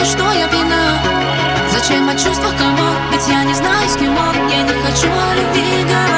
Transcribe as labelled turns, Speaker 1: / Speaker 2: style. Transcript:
Speaker 1: знаю, что я пьяна. Зачем о чувствах, кому? Ведь я не знаю, с кем он. Я не хочу о любви говорить.